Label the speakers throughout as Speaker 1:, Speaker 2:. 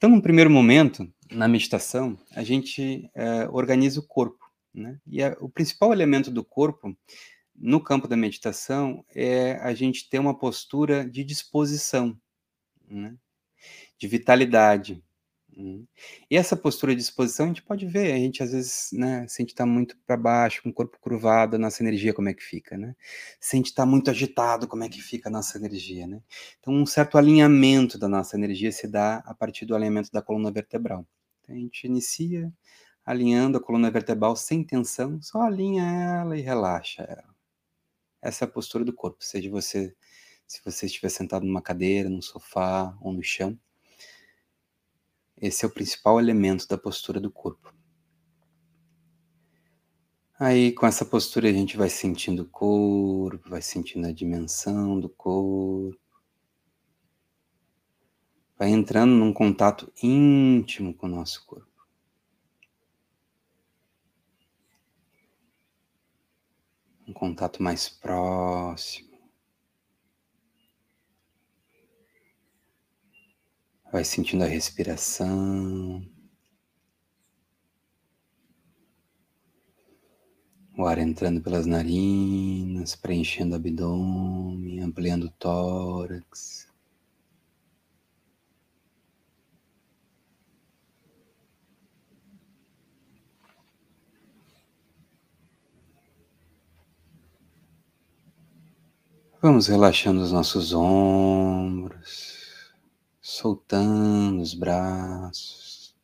Speaker 1: Então, no primeiro momento, na meditação, a gente é, organiza o corpo, né? E a, o principal elemento do corpo no campo da meditação é a gente ter uma postura de disposição, né? de vitalidade. Né? E essa postura de disposição a gente pode ver, a gente às vezes, né, se a gente está muito para baixo, com o corpo curvado, a nossa energia como é que fica, né? Se a gente está muito agitado, como é que fica a nossa energia, né? Então, um certo alinhamento da nossa energia se dá a partir do alinhamento da coluna vertebral. Então, a gente inicia alinhando a coluna vertebral sem tensão, só alinha ela e relaxa ela. Essa é a postura do corpo, seja você, se você estiver sentado numa cadeira, num sofá ou no chão. Esse é o principal elemento da postura do corpo. Aí, com essa postura, a gente vai sentindo o corpo, vai sentindo a dimensão do corpo. Vai entrando num contato íntimo com o nosso corpo. Um contato mais próximo. Vai sentindo a respiração. O ar entrando pelas narinas, preenchendo o abdômen, ampliando o tórax. Vamos relaxando os nossos ombros soltando os braços,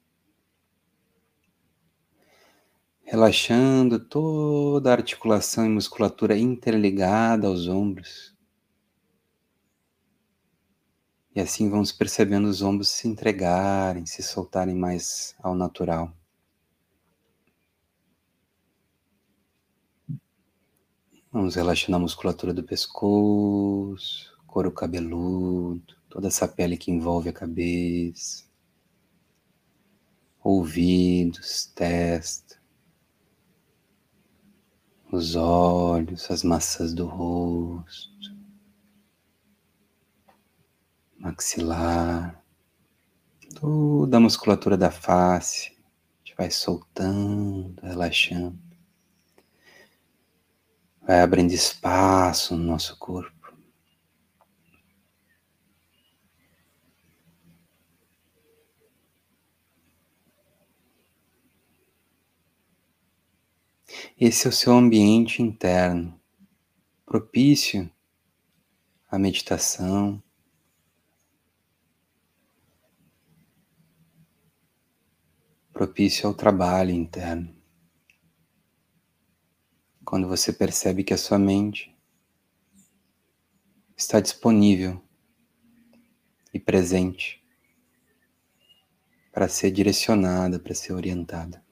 Speaker 1: relaxando toda a articulação e musculatura interligada aos ombros. E assim vamos percebendo os ombros se entregarem, se soltarem mais ao natural. Vamos relaxando a musculatura do pescoço, couro cabeludo, toda essa pele que envolve a cabeça, ouvidos, testa, os olhos, as maçãs do rosto, maxilar, toda a musculatura da face, a gente vai soltando, relaxando, vai abrindo espaço no nosso corpo. Esse é o seu ambiente interno, propício à meditação, propício ao trabalho interno. Quando você percebe que a sua mente está disponível e presente para ser direcionada, para ser orientada.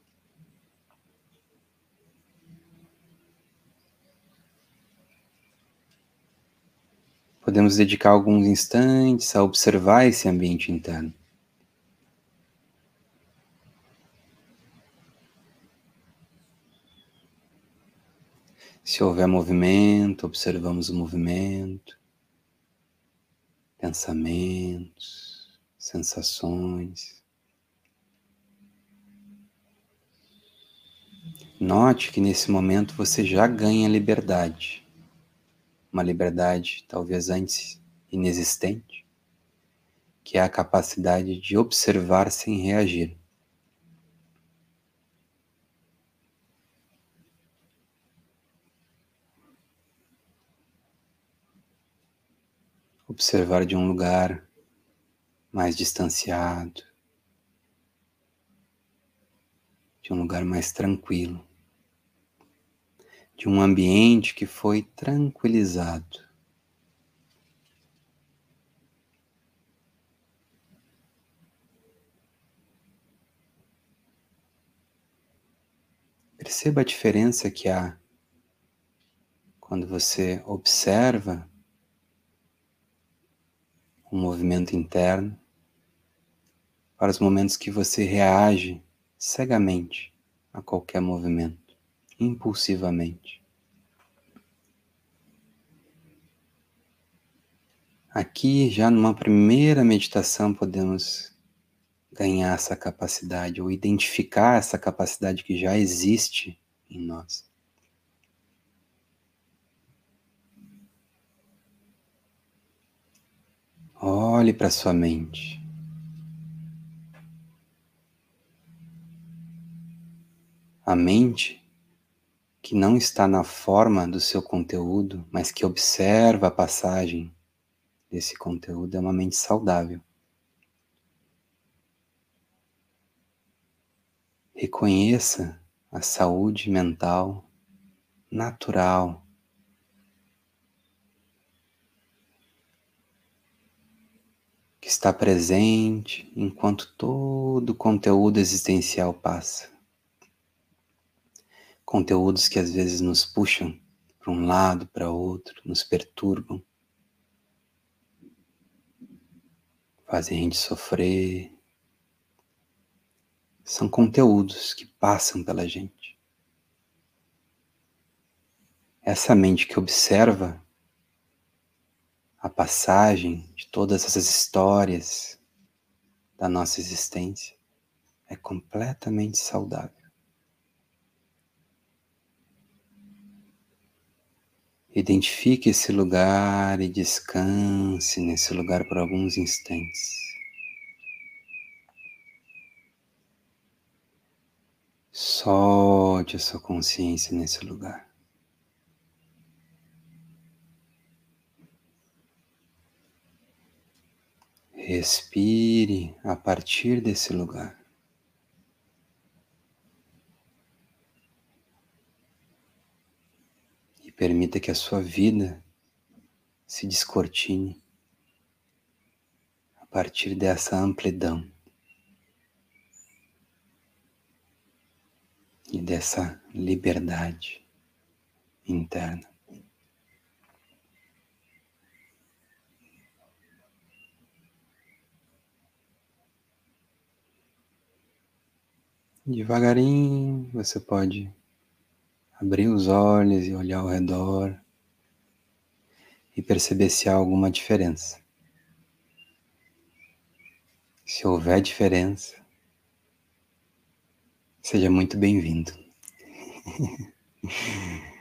Speaker 1: Podemos dedicar alguns instantes a observar esse ambiente interno. Se houver movimento, observamos o movimento, pensamentos, sensações. Note que nesse momento você já ganha liberdade uma liberdade talvez antes inexistente, que é a capacidade de observar sem reagir. Observar de um lugar mais distanciado, de um lugar mais tranquilo de um ambiente que foi tranquilizado. Perceba a diferença que há quando você observa o movimento interno para os momentos que você reage cegamente a qualquer movimento impulsivamente. Aqui, já numa primeira meditação, podemos ganhar essa capacidade ou identificar essa capacidade que já existe em nós. Olhe para sua mente. A mente que não está na forma do seu conteúdo, mas que observa a passagem desse conteúdo é uma mente saudável. Reconheça a saúde mental natural. Que está presente enquanto todo o conteúdo existencial passa. Conteúdos que às vezes nos puxam para um lado, para outro, nos perturbam, fazem a gente sofrer, são conteúdos que passam pela gente. Essa mente que observa a passagem de todas essas histórias da nossa existência é completamente saudável. Identifique esse lugar e descanse nesse lugar por alguns instantes. Solte a sua consciência nesse lugar. Respire a partir desse lugar. Permita que a sua vida se descortine a partir dessa amplidão. e dessa liberdade interna. Devagarinho você pode abrir os olhos e olhar ao redor e perceber se há alguma diferença. Se houver diferença, Seja muito bem-vindo.